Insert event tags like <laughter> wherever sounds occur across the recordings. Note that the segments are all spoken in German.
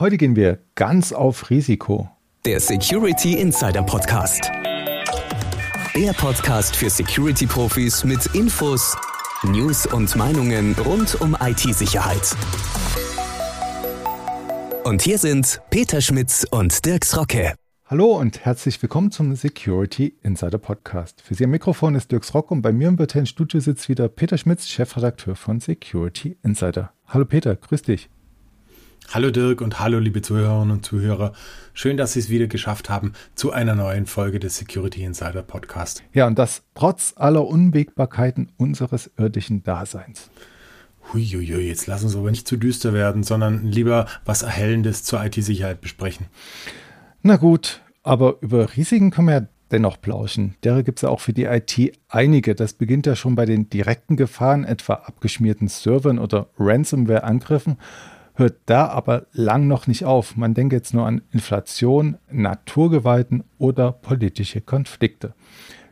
Heute gehen wir ganz auf Risiko. Der Security Insider Podcast. Der Podcast für Security-Profis mit Infos, News und Meinungen rund um IT-Sicherheit. Und hier sind Peter Schmitz und Dirks Rocke. Hallo und herzlich willkommen zum Security Insider Podcast. Für Sie am Mikrofon ist Dirks Rock und bei mir im virtuellen Studio sitzt wieder Peter Schmitz, Chefredakteur von Security Insider. Hallo Peter, grüß dich. Hallo Dirk und hallo liebe Zuhörerinnen und Zuhörer. Schön, dass Sie es wieder geschafft haben zu einer neuen Folge des Security Insider Podcast. Ja, und das trotz aller Unwägbarkeiten unseres irdischen Daseins. Huiuiui, jetzt lassen uns aber nicht zu düster werden, sondern lieber was Erhellendes zur IT-Sicherheit besprechen. Na gut, aber über Risiken können wir ja dennoch plauschen. Derer gibt es ja auch für die IT einige. Das beginnt ja schon bei den direkten Gefahren, etwa abgeschmierten Servern oder Ransomware-Angriffen hört da aber lang noch nicht auf. Man denkt jetzt nur an Inflation, Naturgewalten oder politische Konflikte.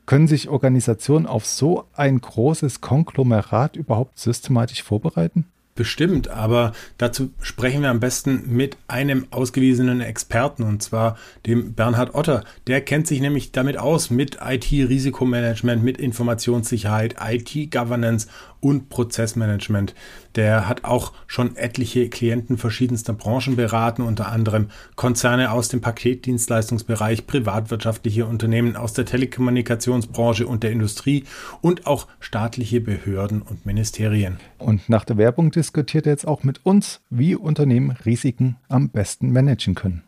Können sich Organisationen auf so ein großes Konglomerat überhaupt systematisch vorbereiten? Bestimmt, aber dazu sprechen wir am besten mit einem ausgewiesenen Experten und zwar dem Bernhard Otter. Der kennt sich nämlich damit aus mit IT-Risikomanagement, mit Informationssicherheit, IT-Governance und Prozessmanagement. Der hat auch schon etliche Klienten verschiedenster Branchen beraten, unter anderem Konzerne aus dem Paketdienstleistungsbereich, privatwirtschaftliche Unternehmen aus der Telekommunikationsbranche und der Industrie und auch staatliche Behörden und Ministerien. Und nach der Werbung diskutiert er jetzt auch mit uns, wie Unternehmen Risiken am besten managen können.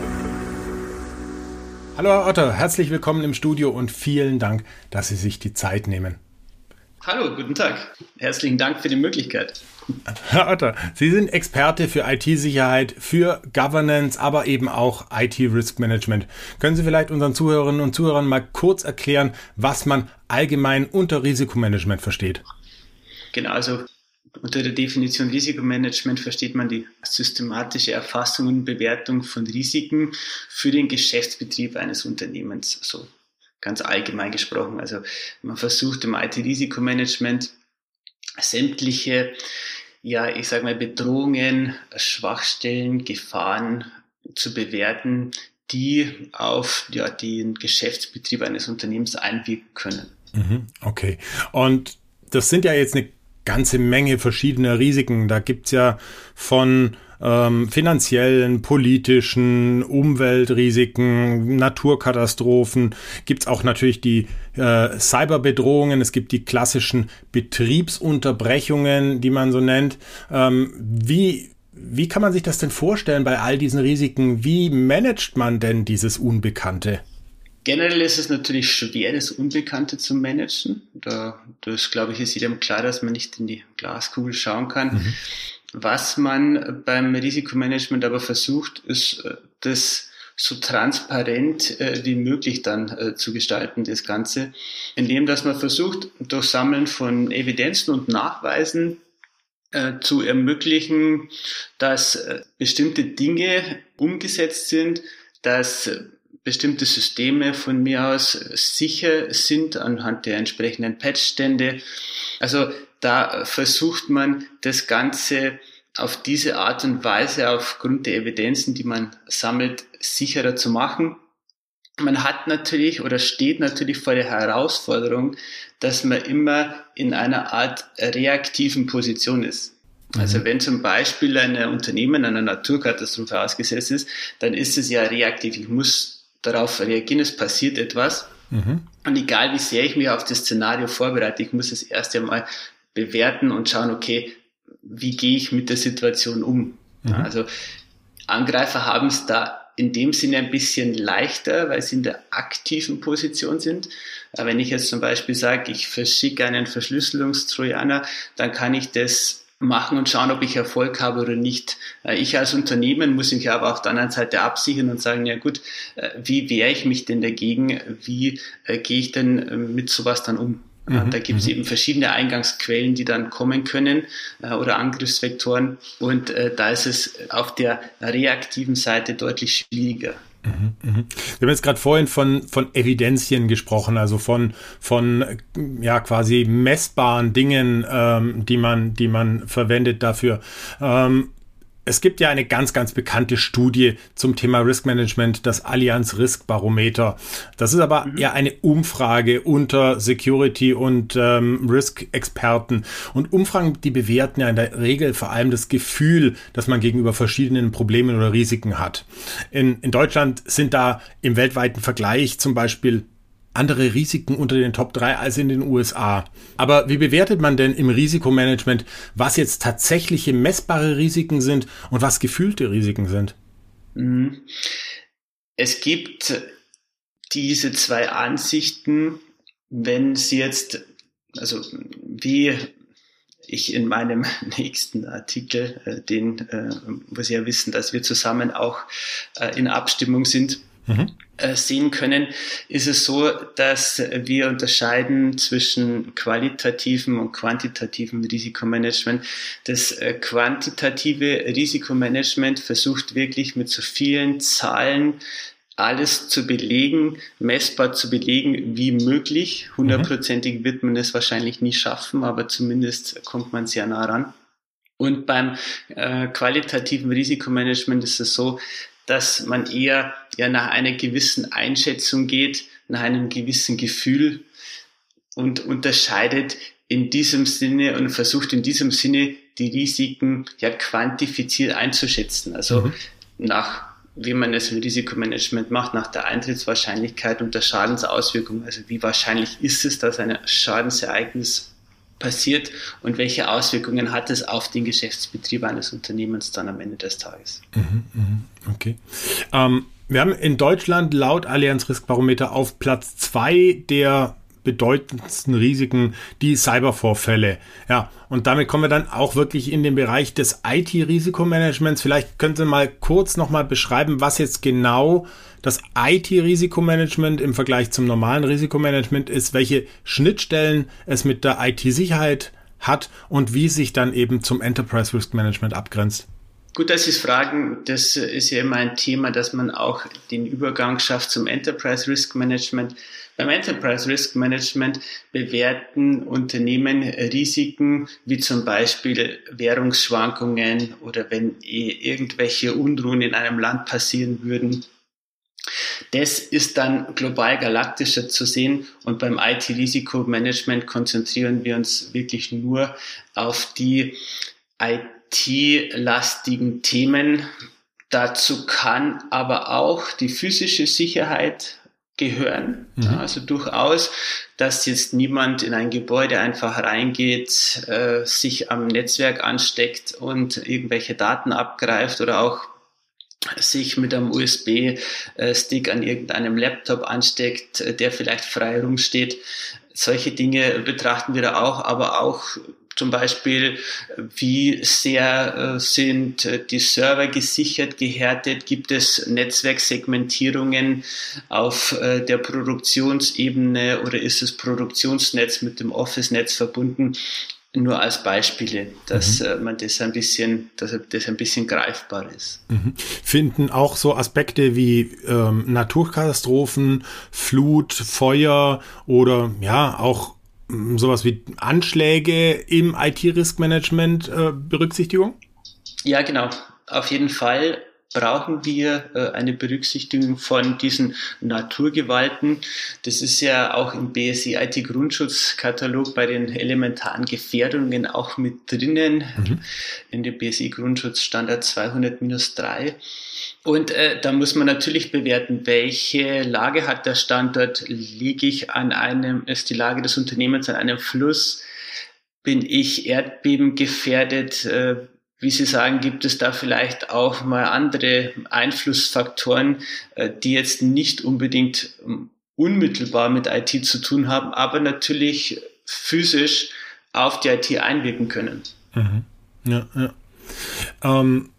Hallo Herr Otter, herzlich willkommen im Studio und vielen Dank, dass Sie sich die Zeit nehmen. Hallo, guten Tag. Herzlichen Dank für die Möglichkeit. Herr Otter, Sie sind Experte für IT-Sicherheit, für Governance, aber eben auch IT-Risk-Management. Können Sie vielleicht unseren Zuhörerinnen und Zuhörern mal kurz erklären, was man allgemein unter Risikomanagement versteht? Genau, also unter der Definition Risikomanagement versteht man die systematische Erfassung und Bewertung von Risiken für den Geschäftsbetrieb eines Unternehmens, so ganz allgemein gesprochen. Also man versucht im IT-Risikomanagement sämtliche, ja, ich sage mal, Bedrohungen, Schwachstellen, Gefahren zu bewerten, die auf ja, den Geschäftsbetrieb eines Unternehmens einwirken können. Mhm, okay. Und das sind ja jetzt eine ganze Menge verschiedener Risiken. Da gibt's ja von ähm, finanziellen, politischen, Umweltrisiken, Naturkatastrophen, gibt's auch natürlich die äh, Cyberbedrohungen, es gibt die klassischen Betriebsunterbrechungen, die man so nennt. Ähm, wie, wie kann man sich das denn vorstellen bei all diesen Risiken? Wie managt man denn dieses Unbekannte? Generell ist es natürlich schwer, das Unbekannte zu managen. Da, das, glaube ich, ist jedem klar, dass man nicht in die Glaskugel schauen kann. Mhm. Was man beim Risikomanagement aber versucht, ist, äh, das so transparent äh, wie möglich dann äh, zu gestalten, das Ganze, indem dass man versucht, durch Sammeln von Evidenzen und Nachweisen äh, zu ermöglichen, dass äh, bestimmte Dinge umgesetzt sind, dass bestimmte Systeme von mir aus sicher sind anhand der entsprechenden Patchstände. Also da versucht man das Ganze auf diese Art und Weise aufgrund der Evidenzen, die man sammelt, sicherer zu machen. Man hat natürlich oder steht natürlich vor der Herausforderung, dass man immer in einer Art reaktiven Position ist. Also mhm. wenn zum Beispiel ein Unternehmen einer Naturkatastrophe ausgesetzt ist, dann ist es ja reaktiv. Ich muss darauf reagieren, es passiert etwas. Mhm. Und egal wie sehr ich mich auf das Szenario vorbereite, ich muss es erst einmal bewerten und schauen, okay, wie gehe ich mit der Situation um? Mhm. Also Angreifer haben es da in dem Sinne ein bisschen leichter, weil sie in der aktiven Position sind. Wenn ich jetzt zum Beispiel sage, ich verschicke einen Verschlüsselungstrojaner, dann kann ich das machen und schauen, ob ich Erfolg habe oder nicht. Äh, ich als Unternehmen muss mich aber auf der anderen Seite absichern und sagen, ja gut, äh, wie wehre ich mich denn dagegen? Wie äh, gehe ich denn mit sowas dann um? Mhm, da gibt es mhm. eben verschiedene Eingangsquellen, die dann kommen können oder Angriffsvektoren. Und da ist es auf der reaktiven Seite deutlich schwieriger. Wir haben jetzt gerade vorhin von, von Evidenzien gesprochen, also von, von ja quasi messbaren Dingen, ähm, die, man, die man verwendet dafür. Ähm, es gibt ja eine ganz, ganz bekannte Studie zum Thema Risk Management, das Allianz Risk Barometer. Das ist aber mhm. eher eine Umfrage unter Security und ähm, Risk-Experten. Und Umfragen, die bewerten ja in der Regel vor allem das Gefühl, dass man gegenüber verschiedenen Problemen oder Risiken hat. In, in Deutschland sind da im weltweiten Vergleich zum Beispiel andere Risiken unter den Top 3 als in den USA. Aber wie bewertet man denn im Risikomanagement, was jetzt tatsächliche messbare Risiken sind und was gefühlte Risiken sind? Mhm. Es gibt diese zwei Ansichten, wenn Sie jetzt, also wie ich in meinem <laughs> nächsten Artikel, äh, den, äh, wo Sie ja wissen, dass wir zusammen auch äh, in Abstimmung sind, mhm. Sehen können, ist es so, dass wir unterscheiden zwischen qualitativen und quantitativen Risikomanagement. Das äh, quantitative Risikomanagement versucht wirklich mit so vielen Zahlen alles zu belegen, messbar zu belegen, wie möglich. Hundertprozentig wird man es wahrscheinlich nie schaffen, aber zumindest kommt man sehr nah ran. Und beim äh, qualitativen Risikomanagement ist es so, dass man eher ja nach einer gewissen Einschätzung geht, nach einem gewissen Gefühl und unterscheidet in diesem Sinne und versucht in diesem Sinne die Risiken ja quantifiziert einzuschätzen. Also mhm. nach wie man es im Risikomanagement macht, nach der Eintrittswahrscheinlichkeit und der Schadensauswirkung. Also wie wahrscheinlich ist es, dass ein Schadensereignis passiert und welche Auswirkungen hat es auf den Geschäftsbetrieb eines Unternehmens dann am Ende des Tages. Mhm, mhm, okay. Ähm, wir haben in Deutschland laut Allianz Riskbarometer auf Platz zwei der bedeutendsten Risiken die Cybervorfälle. Ja, und damit kommen wir dann auch wirklich in den Bereich des IT-Risikomanagements. Vielleicht können Sie mal kurz nochmal beschreiben, was jetzt genau das IT-Risikomanagement im Vergleich zum normalen Risikomanagement ist, welche Schnittstellen es mit der IT-Sicherheit hat und wie sich dann eben zum Enterprise Risk Management abgrenzt. Gut, dass Sie es fragen. Das ist ja immer ein Thema, dass man auch den Übergang schafft zum Enterprise Risk Management. Beim Enterprise Risk Management bewerten Unternehmen Risiken wie zum Beispiel Währungsschwankungen oder wenn irgendwelche Unruhen in einem Land passieren würden. Das ist dann global galaktischer zu sehen und beim IT-Risikomanagement konzentrieren wir uns wirklich nur auf die IT-lastigen Themen. Dazu kann aber auch die physische Sicherheit gehören. Mhm. also durchaus, dass jetzt niemand in ein Gebäude einfach reingeht, äh, sich am Netzwerk ansteckt und irgendwelche Daten abgreift oder auch sich mit einem USB-Stick an irgendeinem Laptop ansteckt, äh, der vielleicht frei rumsteht. Solche Dinge betrachten wir da auch, aber auch zum Beispiel, wie sehr äh, sind äh, die Server gesichert, gehärtet? Gibt es Netzwerksegmentierungen auf der Produktionsebene oder ist das Produktionsnetz mit dem Office-Netz verbunden? nur als Beispiele, dass mhm. Äh, man das ein bisschen, dass das ein bisschen greifbar ist. Mhm. Finden auch so Aspekte wie ähm, Naturkatastrophen, Flut, Feuer oder ja auch sowas wie Anschläge im IT-Risk-Management äh, Berücksichtigung? Ja, genau. Auf jeden Fall brauchen wir äh, eine Berücksichtigung von diesen Naturgewalten. Das ist ja auch im BSI IT Grundschutzkatalog bei den elementaren Gefährdungen auch mit drinnen, mhm. in dem BSI Grundschutzstandard 200-3. Und äh, da muss man natürlich bewerten, welche Lage hat der Standort? Liege ich an einem, ist die Lage des Unternehmens an einem Fluss? Bin ich Erdbeben gefährdet? Äh, wie Sie sagen, gibt es da vielleicht auch mal andere Einflussfaktoren, äh, die jetzt nicht unbedingt ähm, unmittelbar mit IT zu tun haben, aber natürlich physisch auf die IT einwirken können. Mhm. Ja, ja. Ähm,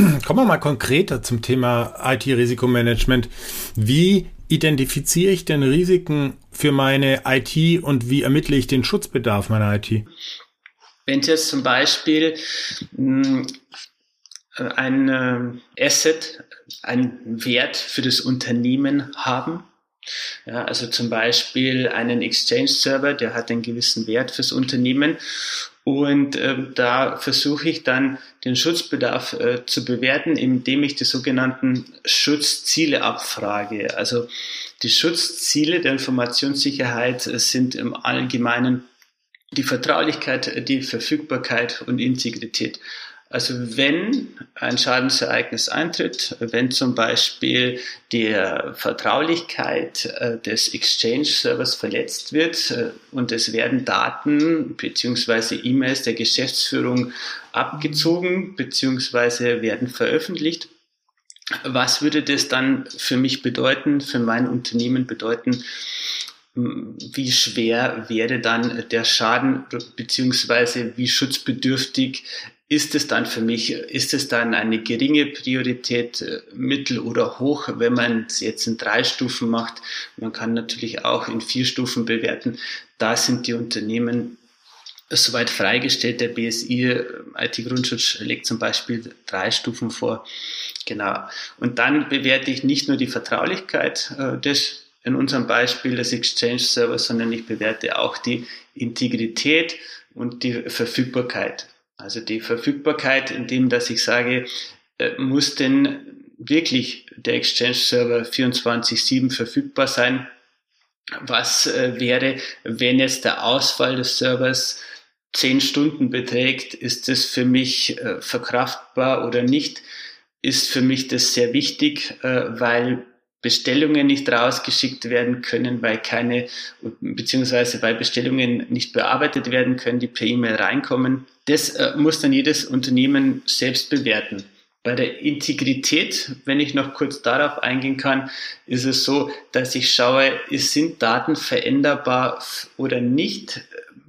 <clears throat> kommen wir mal konkreter zum Thema IT-Risikomanagement. Wie identifiziere ich denn Risiken für meine IT und wie ermittle ich den Schutzbedarf meiner IT? Wenn Sie jetzt zum Beispiel hm, ein äh, Asset, einen Wert für das Unternehmen haben, ja, also zum Beispiel einen Exchange-Server, der hat einen gewissen Wert fürs Unternehmen und äh, da versuche ich dann den Schutzbedarf äh, zu bewerten, indem ich die sogenannten Schutzziele abfrage. Also die Schutzziele der Informationssicherheit sind im Allgemeinen die Vertraulichkeit, die Verfügbarkeit und Integrität. Also wenn ein Schadensereignis eintritt, wenn zum Beispiel die Vertraulichkeit äh, des Exchange-Servers verletzt wird äh, und es werden Daten beziehungsweise E-Mails der Geschäftsführung abgezogen beziehungsweise werden veröffentlicht, was würde das dann für mich bedeuten, für mein Unternehmen bedeuten? Wie schwer wäre dann der Schaden beziehungsweise wie schutzbedürftig ist es dann für mich, ist es dann eine geringe Priorität, äh, mittel oder hoch, wenn man es jetzt in drei Stufen macht? Man kann natürlich auch in vier Stufen bewerten. Da sind die Unternehmen soweit freigestellt. Der BSI äh, IT-Grundschutz legt zum Beispiel drei Stufen vor. Genau. Und dann bewerte ich nicht nur die Vertraulichkeit äh, des in unserem Beispiel des Exchange Servers, sondern ich bewerte auch die Integrität und die Verfügbarkeit. Also die Verfügbarkeit, indem dass ich sage, äh, muss denn wirklich der Exchange-Server 24-7 verfügbar sein? Was äh, wäre, wenn jetzt der Ausfall des Servers zehn Stunden beträgt? Ist das für mich äh, verkraftbar oder nicht? Ist für mich das sehr wichtig, weil Bestellungen nicht rausgeschickt werden können, weil keine, beziehungsweise weil Bestellungen nicht bearbeitet werden können, die per E-Mail reinkommen. Das äh, muss dann jedes Unternehmen selbst bewerten. Bei der Integrität, wenn ich noch kurz darauf eingehen kann, ist es so, dass ich schaue, sind Daten veränderbar oder nicht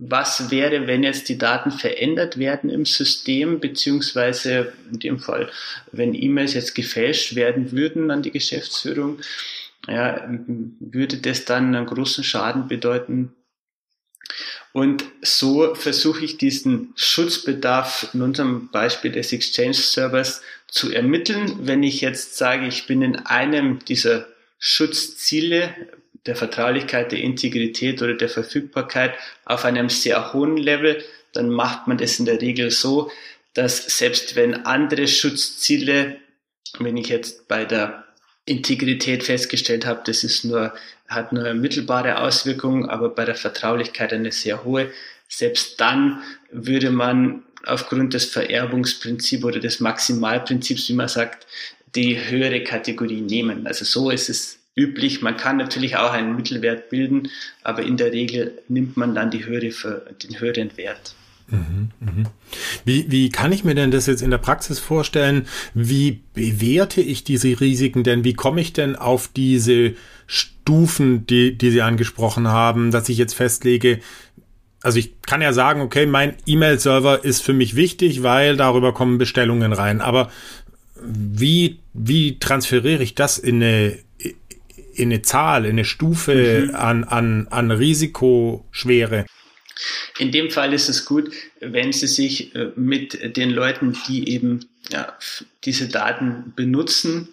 was wäre, wenn jetzt die Daten verändert werden im System, beziehungsweise in dem Fall, wenn E-Mails jetzt gefälscht werden würden an die Geschäftsführung, ja, würde das dann einen großen Schaden bedeuten. Und so versuche ich diesen Schutzbedarf in unserem Beispiel des Exchange Servers zu ermitteln. Wenn ich jetzt sage, ich bin in einem dieser Schutzziele der Vertraulichkeit, der Integrität oder der Verfügbarkeit auf einem sehr hohen Level, dann macht man das in der Regel so, dass selbst wenn andere Schutzziele, wenn ich jetzt bei der Integrität festgestellt habe, das ist nur, hat nur mittelbare Auswirkungen, aber bei der Vertraulichkeit eine sehr hohe, selbst dann würde man aufgrund des Vererbungsprinzips oder des Maximalprinzips, wie man sagt, die höhere Kategorie nehmen. Also so ist es üblich. Man kann natürlich auch einen Mittelwert bilden, aber in der Regel nimmt man dann die höhere, den höheren Wert. Mhm, mhm. Wie, wie kann ich mir denn das jetzt in der Praxis vorstellen? Wie bewerte ich diese Risiken denn? Wie komme ich denn auf diese Stufen, die, die Sie angesprochen haben, dass ich jetzt festlege, also ich kann ja sagen, okay, mein E-Mail-Server ist für mich wichtig, weil darüber kommen Bestellungen rein. Aber wie, wie transferiere ich das in eine in eine Zahl, in eine Stufe mhm. an, an, an Risikoschwere? In dem Fall ist es gut, wenn Sie sich äh, mit den Leuten, die eben ja, diese Daten benutzen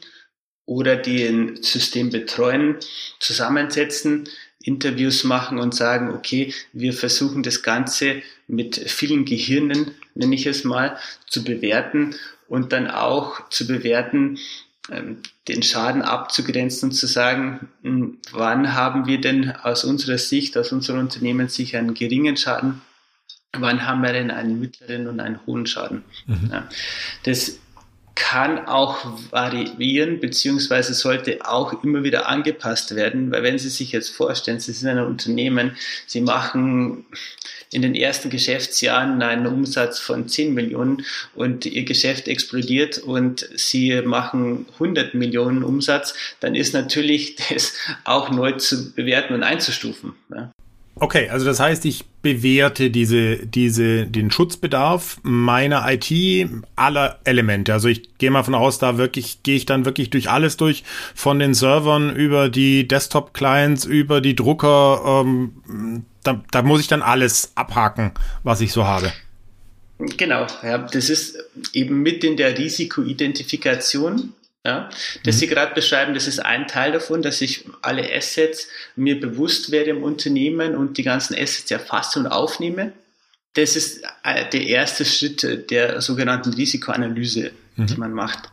oder die ein System betreuen, zusammensetzen, Interviews machen und sagen, okay, wir versuchen das Ganze mit vielen Gehirnen, nenne ich es mal, zu bewerten und dann auch zu bewerten, den Schaden abzugrenzen und zu sagen, hm, wann haben wir denn aus unserer Sicht, aus unserer Unternehmenssicht einen geringen Schaden, wann haben wir denn einen mittleren und einen hohen Schaden. Mhm. Ja, das kann auch variieren, beziehungsweise sollte auch immer wieder angepasst werden, weil wenn Sie sich jetzt vorstellen, Sie sind ein Unternehmen, Sie machen in den ersten Geschäftsjahren einen Umsatz von 10 Millionen und Ihr Geschäft explodiert und Sie machen 100 Millionen Umsatz, dann ist natürlich <laughs> das auch neu zu bewerten und einzustufen. Ja. Okay, also das heißt, ich bewerte diese, diese, den Schutzbedarf meiner IT aller Elemente. Also ich gehe mal von aus, da wirklich, gehe ich dann wirklich durch alles durch, von den Servern über die Desktop-Clients, über die Drucker, ähm, da, da muss ich dann alles abhaken, was ich so habe. Genau, ja, das ist eben mit in der Risikoidentifikation ja, das mhm. Sie gerade beschreiben, das ist ein Teil davon, dass ich alle Assets mir bewusst werde im Unternehmen und die ganzen Assets erfasse und aufnehme. Das ist äh, der erste Schritt der sogenannten Risikoanalyse, mhm. die man macht.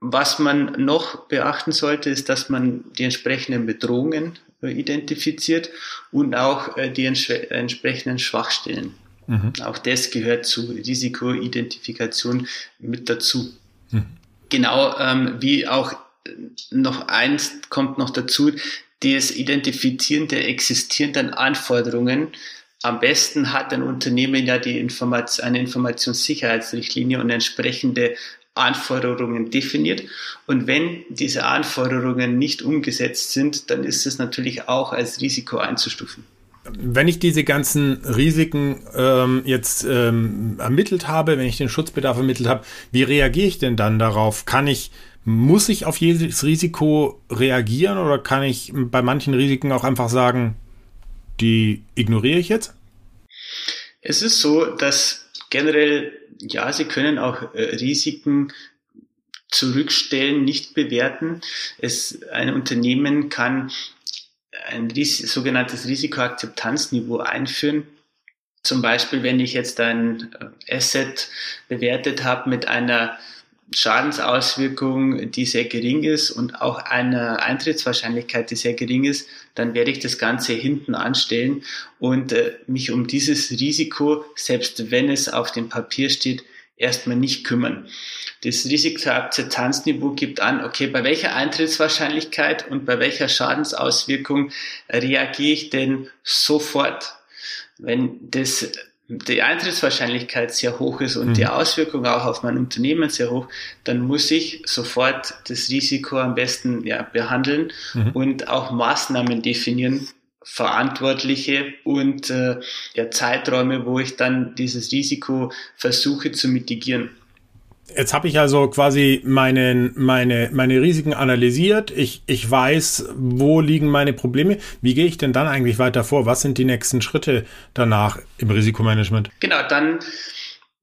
Was man noch beachten sollte, ist, dass man die entsprechenden Bedrohungen äh, identifiziert und auch äh, die entsprechenden Schwachstellen. Mhm. Auch das gehört zur Risikoidentifikation mit dazu. Mhm. Genau, ähm, wie auch noch eins kommt noch dazu, das Identifizieren der existierenden Anforderungen. Am besten hat ein Unternehmen ja die Informat eine Informationssicherheitsrichtlinie und entsprechende Anforderungen definiert. Und wenn diese Anforderungen nicht umgesetzt sind, dann ist es natürlich auch als Risiko einzustufen wenn ich diese ganzen Risiken ähm, jetzt ähm, ermittelt habe, wenn ich den Schutzbedarf ermittelt habe, wie reagiere ich denn dann darauf? Kann ich, muss ich auf jedes Risiko reagieren oder kann ich bei manchen Risiken auch einfach sagen, die ignoriere ich jetzt? Es ist so, dass generell, ja, Sie können auch äh, Risiken zurückstellen, nicht bewerten. Es, ein Unternehmen kann ein Ris sogenanntes Risikoakzeptanzniveau einführen. Zum Beispiel, wenn ich jetzt ein äh, Asset bewertet habe mit einer Schadensauswirkung, die sehr gering ist und auch einer Eintrittswahrscheinlichkeit, die sehr gering ist, dann werde ich das Ganze hinten anstellen und äh, mich um dieses Risiko, selbst wenn es auf dem Papier steht, erstmal nicht kümmern. Das Risikoakzeptanzniveau gibt an, okay, bei welcher Eintrittswahrscheinlichkeit und bei welcher Schadensauswirkung reagiere ich denn sofort? Wenn das die Eintrittswahrscheinlichkeit sehr hoch ist und mhm. die Auswirkung auch auf mein Unternehmen sehr hoch, dann muss ich sofort das Risiko am besten ja, behandeln mhm. und auch Maßnahmen definieren, Verantwortliche und äh, ja, Zeiträume, wo ich dann dieses Risiko versuche zu mitigieren. Jetzt habe ich also quasi meine, meine, meine Risiken analysiert. Ich, ich weiß, wo liegen meine Probleme. Wie gehe ich denn dann eigentlich weiter vor? Was sind die nächsten Schritte danach im Risikomanagement? Genau, dann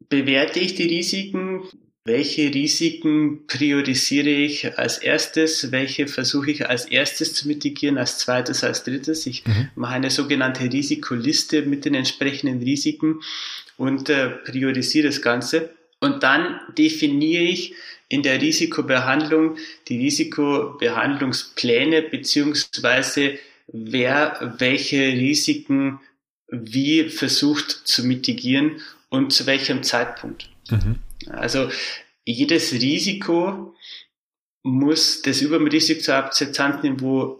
bewerte ich die Risiken, welche Risiken priorisiere ich als erstes? Welche versuche ich als erstes zu mitigieren, als zweites, als drittes? Ich mhm. mache eine sogenannte Risikoliste mit den entsprechenden Risiken und äh, priorisiere das Ganze. Und dann definiere ich in der Risikobehandlung die Risikobehandlungspläne beziehungsweise wer welche Risiken wie versucht zu mitigieren und zu welchem Zeitpunkt. Mhm. Also jedes Risiko muss, das über dem Risikoakzeptanzniveau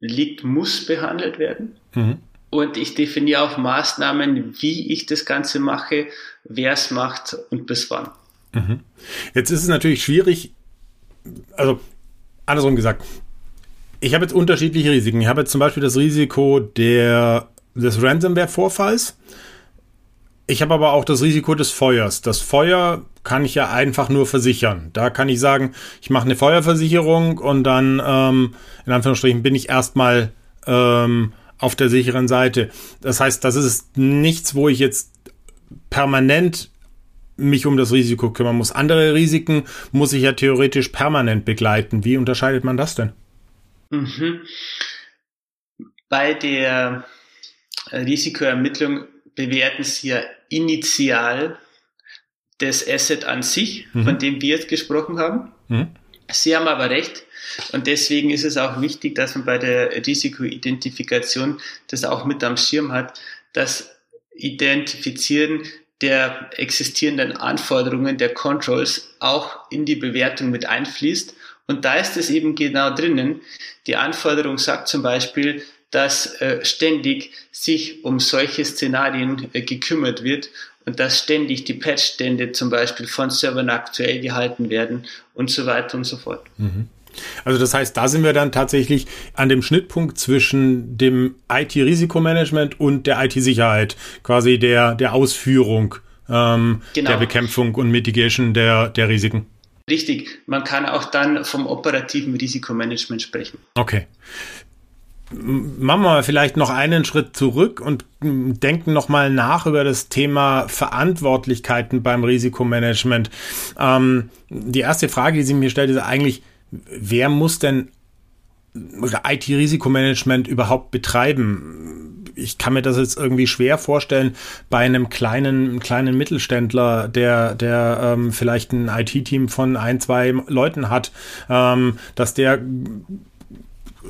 liegt, muss behandelt werden. Mhm. Und ich definiere auch Maßnahmen, wie ich das Ganze mache, wer es macht und bis wann. Mhm. Jetzt ist es natürlich schwierig, also andersrum gesagt, ich habe jetzt unterschiedliche Risiken. Ich habe jetzt zum Beispiel das Risiko der, des Ransomware-Vorfalls. Ich habe aber auch das Risiko des Feuers. Das Feuer kann ich ja einfach nur versichern. Da kann ich sagen, ich mache eine Feuerversicherung und dann, ähm, in Anführungsstrichen, bin ich erstmal ähm, auf der sicheren Seite. Das heißt, das ist nichts, wo ich jetzt permanent mich um das Risiko kümmern muss. Andere Risiken muss ich ja theoretisch permanent begleiten. Wie unterscheidet man das denn? Mhm. Bei der Risikoermittlung bewerten Sie ja initial das Asset an sich, mhm. von dem wir jetzt gesprochen haben. Mhm. Sie haben aber recht. Und deswegen ist es auch wichtig, dass man bei der Risikoidentifikation das auch mit am Schirm hat, das Identifizieren der existierenden Anforderungen der Controls auch in die Bewertung mit einfließt. Und da ist es eben genau drinnen. Die Anforderung sagt zum Beispiel, dass äh, ständig sich um solche Szenarien äh, gekümmert wird und dass ständig die Patchstände zum Beispiel von Servern aktuell gehalten werden und so weiter und so fort. Mhm. Also das heißt, da sind wir dann tatsächlich an dem Schnittpunkt zwischen dem IT-Risikomanagement und der IT-Sicherheit, quasi der, der Ausführung ähm, genau. der Bekämpfung und Mitigation der, der Risiken. Richtig, man kann auch dann vom operativen Risikomanagement sprechen. Okay. Machen wir vielleicht noch einen Schritt zurück und denken noch mal nach über das Thema Verantwortlichkeiten beim Risikomanagement. Ähm, die erste Frage, die sich mir stellt, ist eigentlich, wer muss denn IT-Risikomanagement überhaupt betreiben? Ich kann mir das jetzt irgendwie schwer vorstellen bei einem kleinen, kleinen Mittelständler, der, der ähm, vielleicht ein IT-Team von ein, zwei Leuten hat, ähm, dass der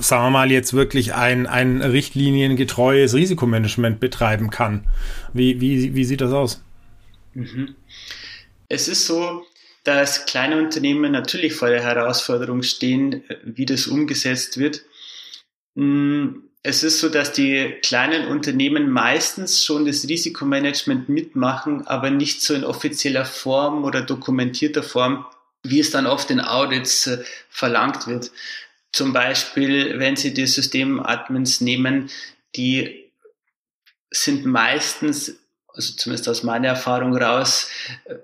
sagen wir mal, jetzt wirklich ein, ein richtliniengetreues Risikomanagement betreiben kann. Wie, wie, wie sieht das aus? Mhm. Es ist so, dass kleine Unternehmen natürlich vor der Herausforderung stehen, wie das umgesetzt wird. Mm, es ist so, dass die kleinen Unternehmen meistens schon das Risikomanagement mitmachen, aber nicht so in offizieller Form oder dokumentierter Form, wie es dann oft in Audits äh, verlangt wird. Zum Beispiel, wenn Sie die Systemadmins nehmen, die sind meistens, also zumindest aus meiner Erfahrung raus,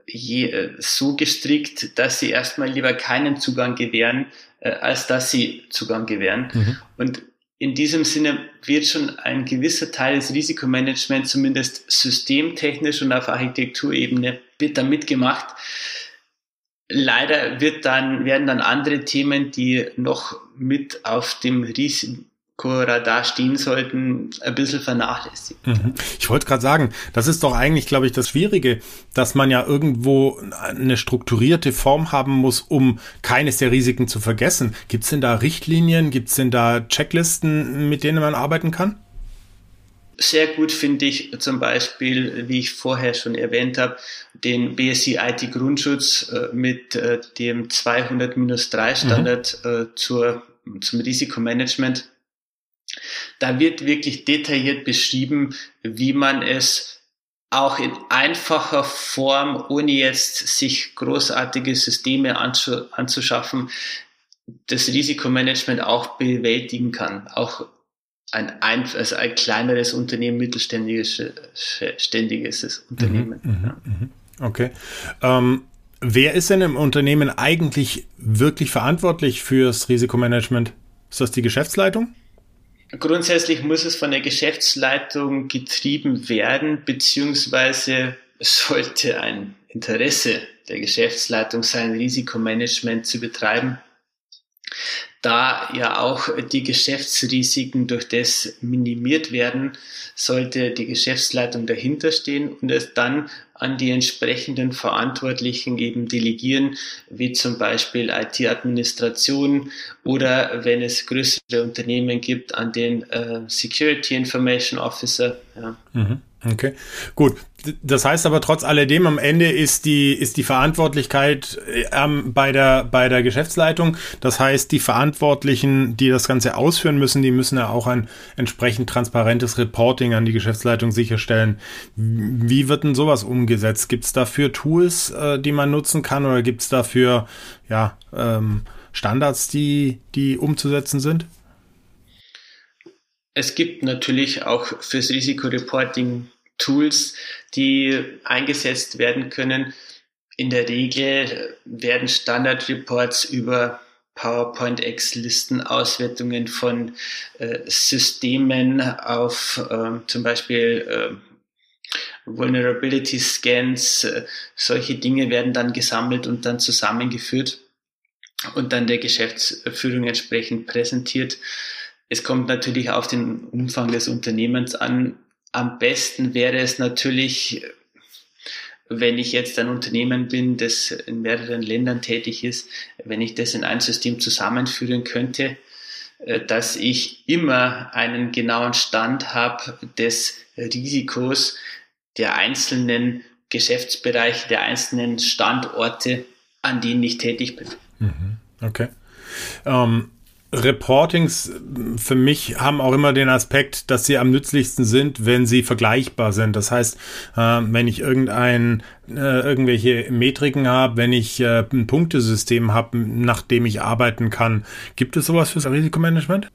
je, äh, so gestrickt, dass sie erstmal lieber keinen Zugang gewähren, äh, als dass sie Zugang gewähren. Mhm. Und in diesem Sinne wird schon ein gewisser Teil des Risikomanagements, zumindest systemtechnisch und auf Architekturebene, wird da mitgemacht. Leider wird dann, werden dann andere Themen, die noch mit auf dem Risikoradar stehen sollten, ein bisschen vernachlässigt. Mhm. Ich wollte gerade sagen, das ist doch eigentlich, glaube ich, das Schwierige, dass man ja irgendwo eine strukturierte Form haben muss, um keines der Risiken zu vergessen. Gibt es denn da Richtlinien, gibt es denn da Checklisten, mit denen man arbeiten kann? Sehr gut finde ich zum Beispiel, wie ich vorher schon erwähnt habe, den BSI IT Grundschutz äh, mit äh, dem 200-3 Standard mhm. äh, zur, zum Risikomanagement. Da wird wirklich detailliert beschrieben, wie man es auch in einfacher Form, ohne jetzt sich großartige Systeme anzuschaffen, das Risikomanagement auch bewältigen kann, auch ein, ein, also ein kleineres Unternehmen, mittelständiges ständiges Unternehmen. Mhm, ja. Mhm, mhm. Okay. Ähm, wer ist denn im Unternehmen eigentlich wirklich verantwortlich fürs Risikomanagement? Ist das die Geschäftsleitung? Grundsätzlich muss es von der Geschäftsleitung getrieben werden, beziehungsweise sollte ein Interesse der Geschäftsleitung sein, Risikomanagement zu betreiben da ja auch die Geschäftsrisiken durch das minimiert werden, sollte die Geschäftsleitung dahinter stehen und es dann an die entsprechenden Verantwortlichen eben delegieren, wie zum Beispiel IT-Administration oder wenn es größere Unternehmen gibt, an den äh, Security Information Officer. Ja. Mhm. Okay, gut. Das heißt aber trotz alledem, am Ende ist die, ist die Verantwortlichkeit ähm, bei, der, bei der Geschäftsleitung. Das heißt, die Verantwortlichen, die das Ganze ausführen müssen, die müssen ja auch ein entsprechend transparentes Reporting an die Geschäftsleitung sicherstellen. Wie wird denn sowas umgesetzt? Gibt es dafür Tools, äh, die man nutzen kann oder gibt es dafür ja, ähm, Standards, die, die umzusetzen sind? Es gibt natürlich auch fürs Risikoreporting Tools, die eingesetzt werden können. In der Regel werden Standardreports über PowerPoint, Excel-Listen, Auswertungen von äh, Systemen auf äh, zum Beispiel äh, Vulnerability Scans, solche Dinge werden dann gesammelt und dann zusammengeführt und dann der Geschäftsführung entsprechend präsentiert. Es kommt natürlich auf den Umfang des Unternehmens an am besten wäre es natürlich, wenn ich jetzt ein Unternehmen bin, das in mehreren Ländern tätig ist, wenn ich das in ein System zusammenführen könnte, äh, dass ich immer einen genauen Stand habe des Risikos der einzelnen Geschäftsbereiche, der einzelnen Standorte, an denen ich tätig bin. Mhm. Okay. Ähm, Reportings für mich haben auch immer den Aspekt, dass sie am nützlichsten sind, wenn sie vergleichbar sind. Das heißt, äh, wenn ich irgendein äh, irgendwelche Metriken habe, wenn ich äh, ein Punktesystem habe, nach dem ich arbeiten kann, gibt es sowas fürs Risikomanagement?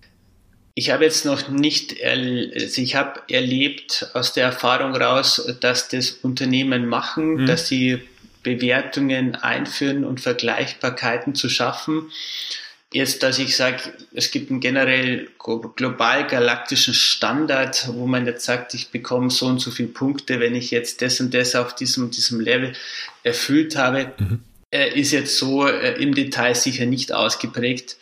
Ich habe jetzt noch nicht, also ich habe erlebt aus der Erfahrung raus, dass das Unternehmen machen, mhm. dass sie Bewertungen einführen und Vergleichbarkeiten zu schaffen. Jetzt, dass ich sage, es gibt einen generell global galaktischen Standard, wo man jetzt sagt, ich bekomme so und so viele Punkte, wenn ich jetzt das und das auf diesem, diesem Level erfüllt habe, mhm. äh, ist jetzt so äh, im Detail sicher nicht ausgeprägt.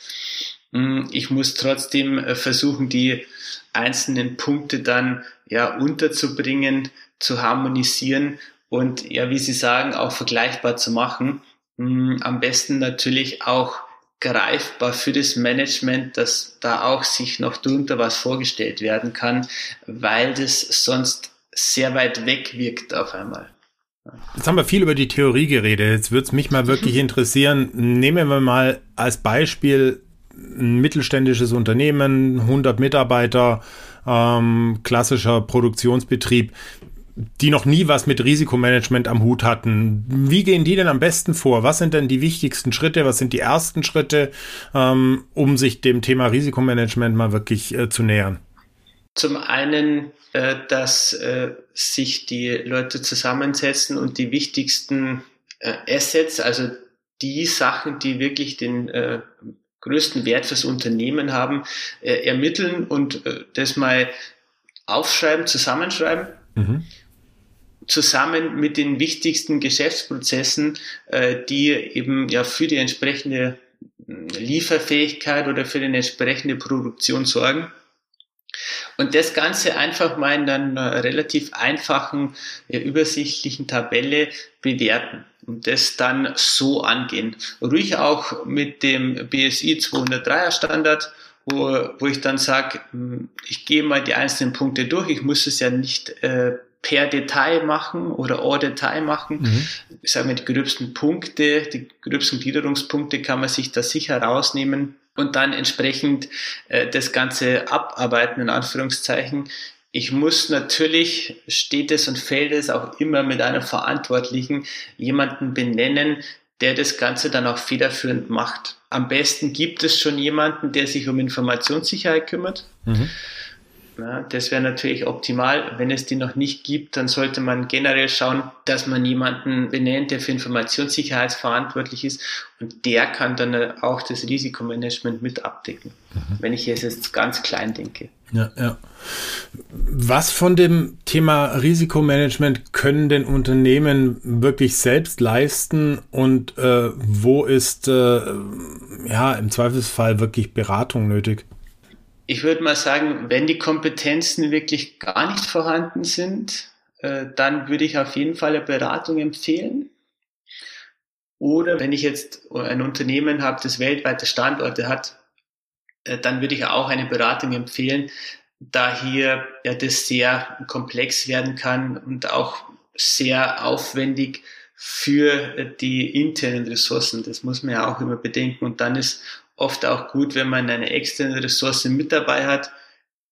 Hm, ich muss trotzdem äh, versuchen, die einzelnen Punkte dann ja unterzubringen, zu harmonisieren und ja, wie Sie sagen, auch vergleichbar zu machen. Hm, am besten natürlich auch greifbar für das Management, dass da auch sich noch drunter was vorgestellt werden kann, weil das sonst sehr weit weg wirkt auf einmal. Jetzt haben wir viel über die Theorie geredet. Jetzt würde es mich mal wirklich interessieren. Nehmen wir mal als Beispiel ein mittelständisches Unternehmen, 100 Mitarbeiter, ähm, klassischer Produktionsbetrieb die noch nie was mit Risikomanagement am Hut hatten. Wie gehen die denn am besten vor? Was sind denn die wichtigsten Schritte? Was sind die ersten Schritte, ähm, um sich dem Thema Risikomanagement mal wirklich äh, zu nähern? Zum einen, äh, dass äh, sich die Leute zusammensetzen und die wichtigsten äh, Assets, also die Sachen, die wirklich den äh, größten Wert fürs Unternehmen haben, äh, ermitteln und das mal aufschreiben, zusammenschreiben. Mhm zusammen mit den wichtigsten Geschäftsprozessen, äh, die eben ja für die entsprechende hm, Lieferfähigkeit oder für die entsprechende Produktion sorgen. Und das Ganze einfach mal in einer relativ einfachen, übersichtlichen Tabelle bewerten und das dann so angehen. Ruhig auch mit dem BSI 203er Standard, wo, wo ich dann sage, hm, ich gehe mal die einzelnen Punkte durch. Ich muss es ja nicht äh, per Detail machen oder au Detail machen. Mhm. Ich sage mal, die gröbsten Punkte, die gröbsten Gliederungspunkte kann man sich da sicher rausnehmen und dann entsprechend äh, das Ganze abarbeiten, in Anführungszeichen. Ich muss natürlich, steht es und fällt es auch immer mit einem Verantwortlichen, jemanden benennen, der das Ganze dann auch federführend macht. Am besten gibt es schon jemanden, der sich um Informationssicherheit kümmert. Mhm. Ja, das wäre natürlich optimal. Wenn es die noch nicht gibt, dann sollte man generell schauen, dass man jemanden benennt, der für Informationssicherheit verantwortlich ist und der kann dann auch das Risikomanagement mit abdecken, mhm. wenn ich jetzt ganz klein denke. Ja, ja. Was von dem Thema Risikomanagement können denn Unternehmen wirklich selbst leisten und äh, wo ist äh, ja im Zweifelsfall wirklich Beratung nötig? Ich würde mal sagen, wenn die Kompetenzen wirklich gar nicht vorhanden sind, äh, dann würde ich auf jeden Fall eine Beratung empfehlen. Oder wenn ich jetzt ein Unternehmen habe, das weltweite Standorte hat, äh, dann würde ich auch eine Beratung empfehlen, da hier ja das sehr komplex werden kann und auch sehr aufwendig für die internen Ressourcen. Das muss man ja auch immer bedenken. Und dann ist oft auch gut, wenn man eine externe Ressource mit dabei hat.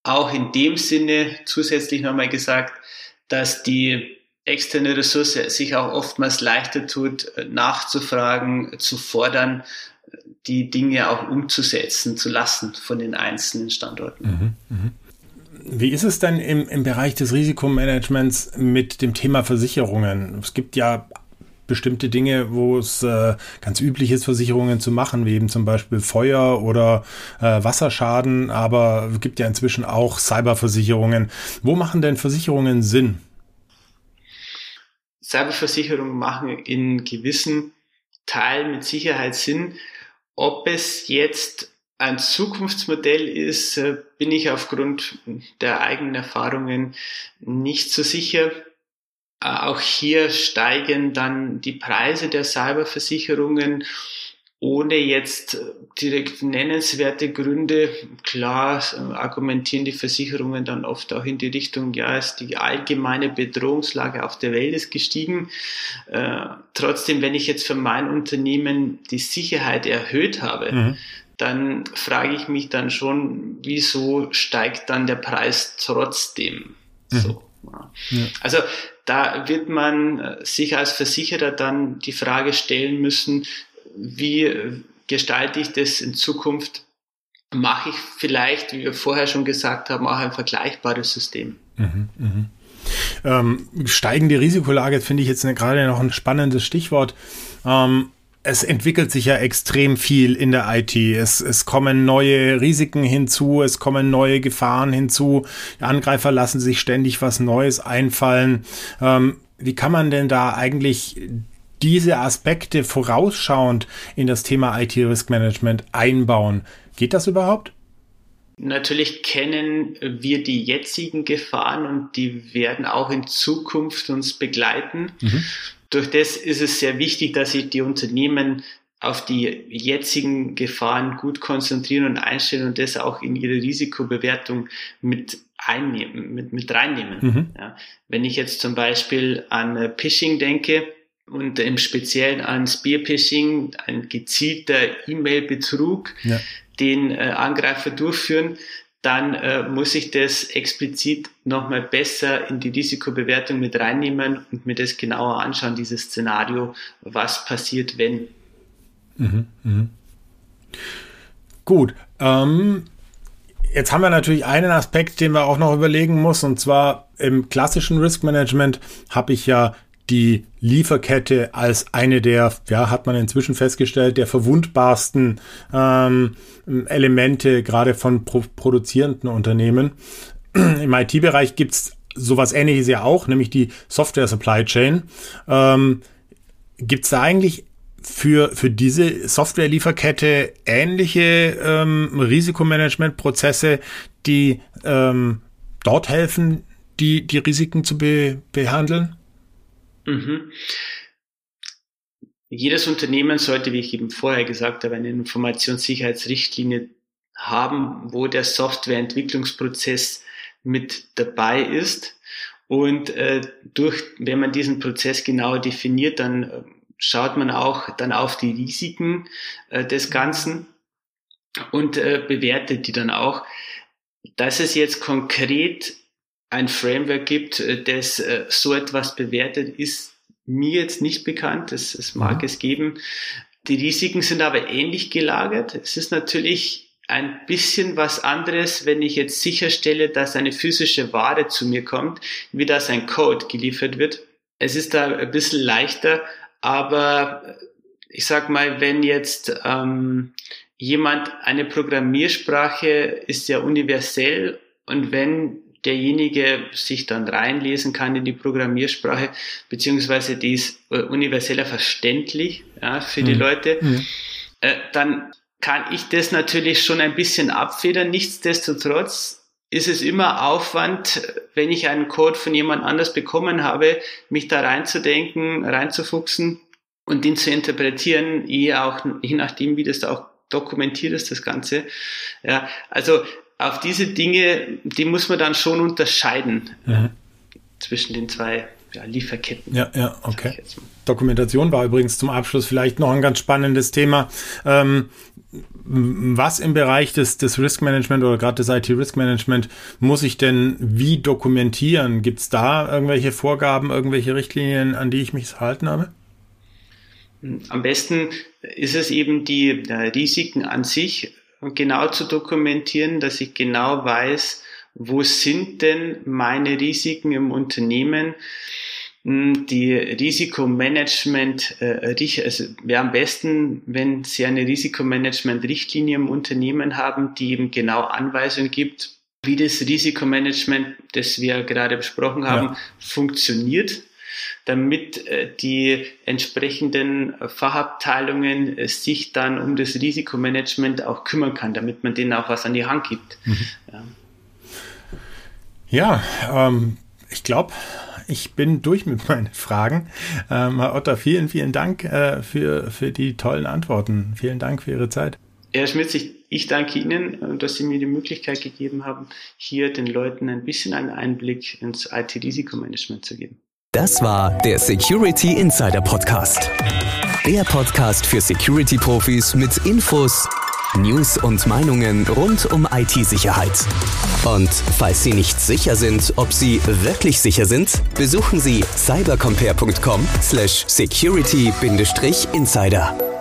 Auch in dem Sinne zusätzlich nochmal gesagt, dass die externe Ressource sich auch oftmals leichter tut, nachzufragen, zu fordern, die Dinge auch umzusetzen zu lassen von den einzelnen Standorten. Mhm, mh. Wie ist es denn im, im Bereich des Risikomanagements mit dem Thema Versicherungen? Es gibt ja bestimmte Dinge, wo es äh, ganz üblich ist, Versicherungen zu machen, wie eben zum Beispiel Feuer oder äh, Wasserschaden, aber es gibt ja inzwischen auch Cyberversicherungen. Wo machen denn Versicherungen Sinn? Cyberversicherungen machen in gewissen Teilen mit Sicherheit Sinn. Ob es jetzt ein Zukunftsmodell ist, äh, bin ich aufgrund der eigenen Erfahrungen nicht so sicher. Äh, auch hier steigen dann die Preise der Cyberversicherungen ohne jetzt direkt nennenswerte Gründe. Klar äh, argumentieren die Versicherungen dann oft auch in die Richtung, ja, ist die allgemeine Bedrohungslage auf der Welt ist gestiegen. Äh, trotzdem, wenn ich jetzt für mein Unternehmen die Sicherheit erhöht habe, mhm. dann frage ich mich dann schon, wieso steigt dann der Preis trotzdem? Mhm. So. Ja. Also da wird man äh, sich als Versicherer dann die Frage stellen müssen, wie gestalte ich das in Zukunft? Mache ich vielleicht, wie wir vorher schon gesagt haben, auch ein vergleichbares System? Mhm, mh. ähm, steigende Risikolage finde ich jetzt gerade noch ein spannendes Stichwort. Ähm, es entwickelt sich ja extrem viel in der IT. Es, es kommen neue Risiken hinzu, es kommen neue Gefahren hinzu. Die Angreifer lassen sich ständig was Neues einfallen. Ähm, wie kann man denn da eigentlich diese Aspekte vorausschauend in das Thema IT-Risk Management einbauen? Geht das überhaupt? Natürlich kennen wir die jetzigen Gefahren und die werden auch in Zukunft uns begleiten. Mhm. Durch das ist es sehr wichtig, dass sich die Unternehmen auf die jetzigen Gefahren gut konzentrieren und einstellen und das auch in ihre Risikobewertung mit einnehmen, mit, mit reinnehmen. Mhm. Ja. Wenn ich jetzt zum Beispiel an Phishing denke und im Speziellen an Spear-Phishing, ein gezielter E-Mail-Betrug, ja. den äh, Angreifer durchführen, dann äh, muss ich das explizit nochmal besser in die Risikobewertung mit reinnehmen und mir das genauer anschauen, dieses Szenario, was passiert, wenn. Mhm, mh. Gut. Ähm, jetzt haben wir natürlich einen Aspekt, den wir auch noch überlegen muss, und zwar im klassischen Risk Management habe ich ja die Lieferkette als eine der, ja, hat man inzwischen festgestellt, der verwundbarsten ähm, Elemente gerade von pro produzierenden Unternehmen. Im IT-Bereich gibt's sowas ähnliches ja auch, nämlich die Software Supply Chain. Ähm, gibt's da eigentlich für, für diese Software-Lieferkette ähnliche ähm, Risikomanagement-Prozesse, die ähm, dort helfen, die, die Risiken zu be behandeln? Mhm. Jedes Unternehmen sollte, wie ich eben vorher gesagt habe, eine Informationssicherheitsrichtlinie haben, wo der Softwareentwicklungsprozess mit dabei ist. Und äh, durch, wenn man diesen Prozess genauer definiert, dann äh, schaut man auch dann auf die Risiken äh, des Ganzen und äh, bewertet die dann auch. Dass es jetzt konkret ein Framework gibt, äh, das äh, so etwas bewertet, ist mir jetzt nicht bekannt. Es, es mag mhm. es geben. Die Risiken sind aber ähnlich gelagert. Es ist natürlich ein bisschen was anderes, wenn ich jetzt sicherstelle, dass eine physische Ware zu mir kommt, wie dass ein Code geliefert wird. Es ist da ein bisschen leichter, aber ich sag mal, wenn jetzt ähm, jemand eine Programmiersprache ist ja universell und wenn derjenige sich dann reinlesen kann in die Programmiersprache, beziehungsweise die ist äh, universeller verständlich ja, für mhm. die Leute, mhm. äh, dann kann ich das natürlich schon ein bisschen abfedern. Nichtsdestotrotz ist es immer Aufwand, wenn ich einen Code von jemand anders bekommen habe, mich da reinzudenken, reinzufuchsen und den zu interpretieren, je auch, je nachdem, wie das da auch dokumentiert ist, das Ganze. Ja, also auf diese Dinge, die muss man dann schon unterscheiden mhm. zwischen den zwei ja, Lieferketten. Ja, ja, okay. Dokumentation war übrigens zum Abschluss vielleicht noch ein ganz spannendes Thema. Ähm, was im Bereich des, des Risk Management oder gerade des IT Risk Management muss ich denn wie dokumentieren? Gibt es da irgendwelche Vorgaben, irgendwelche Richtlinien, an die ich mich halten habe? Am besten ist es eben die Risiken an sich genau zu dokumentieren, dass ich genau weiß, wo sind denn meine Risiken im Unternehmen, hm, die Risikomanagement, äh, also wäre am besten, wenn Sie eine Risikomanagement-Richtlinie im Unternehmen haben, die eben genau Anweisungen gibt, wie das Risikomanagement, das wir gerade besprochen haben, ja. funktioniert damit äh, die entsprechenden Fachabteilungen äh, sich dann um das Risikomanagement auch kümmern kann, damit man denen auch was an die Hand gibt. Mhm. Ja, ja ähm, ich glaube, ich bin durch mit <laughs> meinen Fragen. Ähm, Herr Otter, vielen, vielen Dank äh, für, für die tollen Antworten. Vielen Dank für Ihre Zeit. Herr Schmitz, ich, ich danke Ihnen, äh, dass Sie mir die Möglichkeit gegeben haben, hier den Leuten ein bisschen einen Einblick ins IT-Risikomanagement zu geben. Das war der Security Insider Podcast. Der Podcast für Security-Profis mit Infos, News und Meinungen rund um IT-Sicherheit. Und falls Sie nicht sicher sind, ob Sie wirklich sicher sind, besuchen Sie cybercompare.com/security-insider.